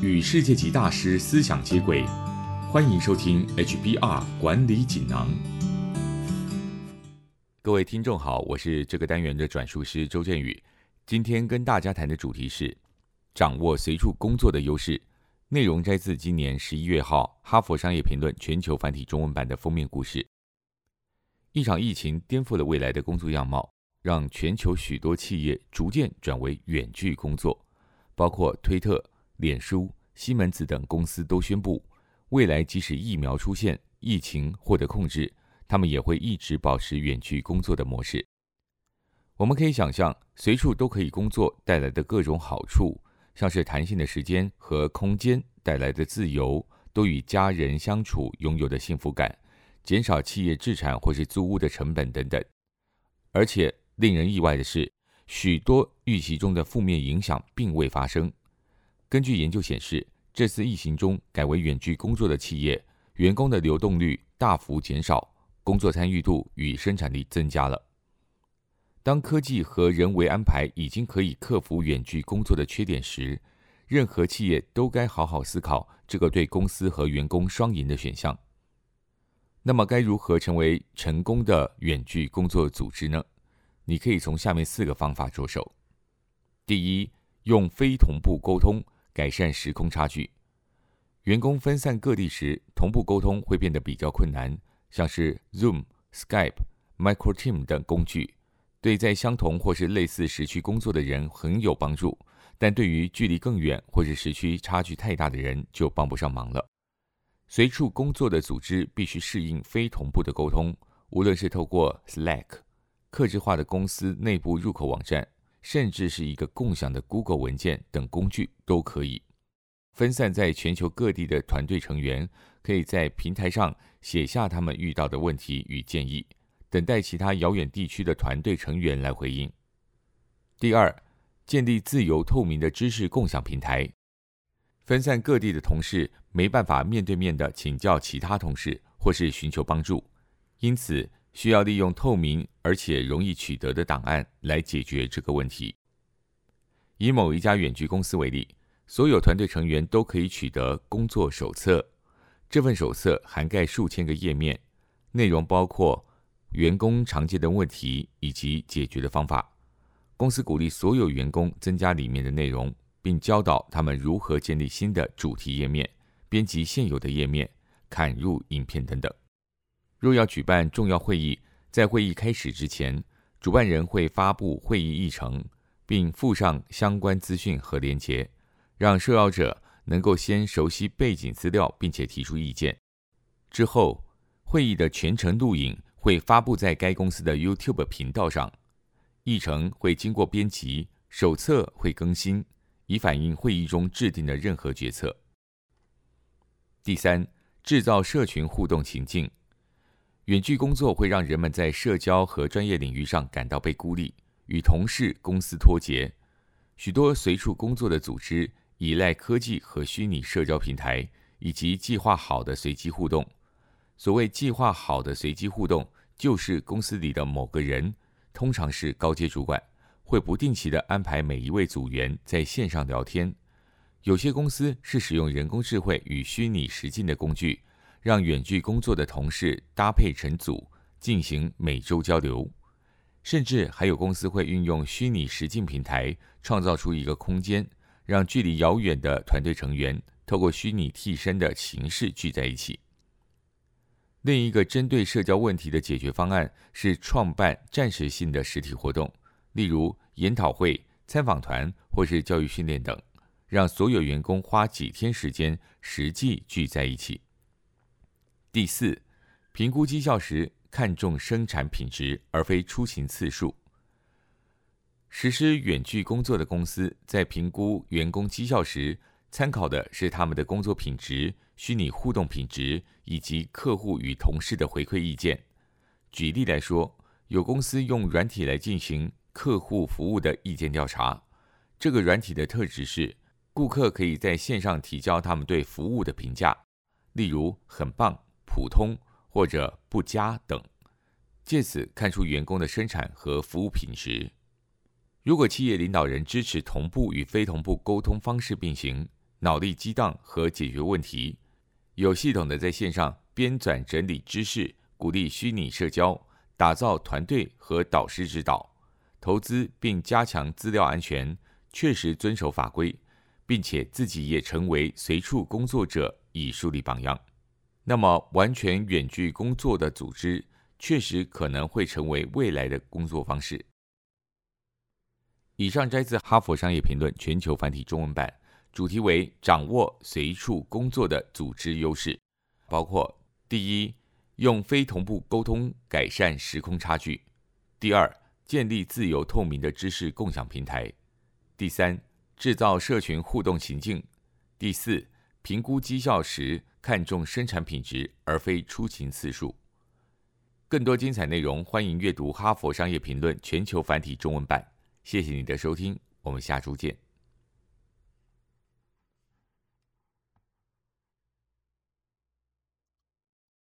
与世界级大师思想接轨，欢迎收听 HBR 管理锦囊。各位听众好，我是这个单元的转述师周振宇。今天跟大家谈的主题是掌握随处工作的优势。内容摘自今年十一月号《哈佛商业评论》全球繁体中文版的封面故事。一场疫情颠覆了未来的工作样貌，让全球许多企业逐渐转为远距工作，包括推特、脸书、西门子等公司都宣布，未来即使疫苗出现，疫情获得控制。他们也会一直保持远距工作的模式。我们可以想象，随处都可以工作带来的各种好处，像是弹性的时间和空间带来的自由，都与家人相处拥有的幸福感，减少企业制产或是租屋的成本等等。而且令人意外的是，许多预期中的负面影响并未发生。根据研究显示，这次疫情中改为远距工作的企业，员工的流动率大幅减少。工作参与度与生产力增加了。当科技和人为安排已经可以克服远距工作的缺点时，任何企业都该好好思考这个对公司和员工双赢的选项。那么，该如何成为成功的远距工作组织呢？你可以从下面四个方法着手。第一，用非同步沟通改善时空差距。员工分散各地时，同步沟通会变得比较困难。像是 Zoom、Skype、Micro Team 等工具，对在相同或是类似时区工作的人很有帮助，但对于距离更远或是时区差距太大的人就帮不上忙了。随处工作的组织必须适应非同步的沟通，无论是透过 Slack、客制化的公司内部入口网站，甚至是一个共享的 Google 文件等工具都可以。分散在全球各地的团队成员，可以在平台上写下他们遇到的问题与建议，等待其他遥远地区的团队成员来回应。第二，建立自由透明的知识共享平台。分散各地的同事没办法面对面的请教其他同事，或是寻求帮助，因此需要利用透明而且容易取得的档案来解决这个问题。以某一家远距公司为例。所有团队成员都可以取得工作手册。这份手册涵盖数千个页面，内容包括员工常见的问题以及解决的方法。公司鼓励所有员工增加里面的内容，并教导他们如何建立新的主题页面、编辑现有的页面、砍入影片等等。若要举办重要会议，在会议开始之前，主办人会发布会议议程，并附上相关资讯和连结。让受邀者能够先熟悉背景资料，并且提出意见。之后，会议的全程录影会发布在该公司的 YouTube 频道上。议程会经过编辑，手册会更新，以反映会议中制定的任何决策。第三，制造社群互动情境。远距工作会让人们在社交和专业领域上感到被孤立，与同事、公司脱节。许多随处工作的组织。依赖科技和虚拟社交平台，以及计划好的随机互动。所谓计划好的随机互动，就是公司里的某个人，通常是高阶主管，会不定期的安排每一位组员在线上聊天。有些公司是使用人工智慧与虚拟实境的工具，让远距工作的同事搭配成组进行每周交流。甚至还有公司会运用虚拟实境平台，创造出一个空间。让距离遥远的团队成员透过虚拟替身的形式聚在一起。另一个针对社交问题的解决方案是创办暂时性的实体活动，例如研讨会、参访团或是教育训练等，让所有员工花几天时间实际聚在一起。第四，评估绩效时看重生产品质而非出勤次数。实施远距工作的公司在评估员工绩效时，参考的是他们的工作品质、虚拟互动品质以及客户与同事的回馈意见。举例来说，有公司用软体来进行客户服务的意见调查。这个软体的特质是，顾客可以在线上提交他们对服务的评价，例如“很棒”“普通”或者“不佳”等，借此看出员工的生产和服务品质。如果企业领导人支持同步与非同步沟通方式并行，脑力激荡和解决问题，有系统的在线上编纂整理知识，鼓励虚拟社交，打造团队和导师指导，投资并加强资料安全，确实遵守法规，并且自己也成为随处工作者，以树立榜样。那么，完全远距工作的组织，确实可能会成为未来的工作方式。以上摘自《哈佛商业评论》全球繁体中文版，主题为“掌握随处工作的组织优势”，包括：第一，用非同步沟通改善时空差距；第二，建立自由透明的知识共享平台；第三，制造社群互动情境；第四，评估绩效时看重生产品质而非出勤次数。更多精彩内容，欢迎阅读《哈佛商业评论》全球繁体中文版。谢谢你的收听，我们下周见。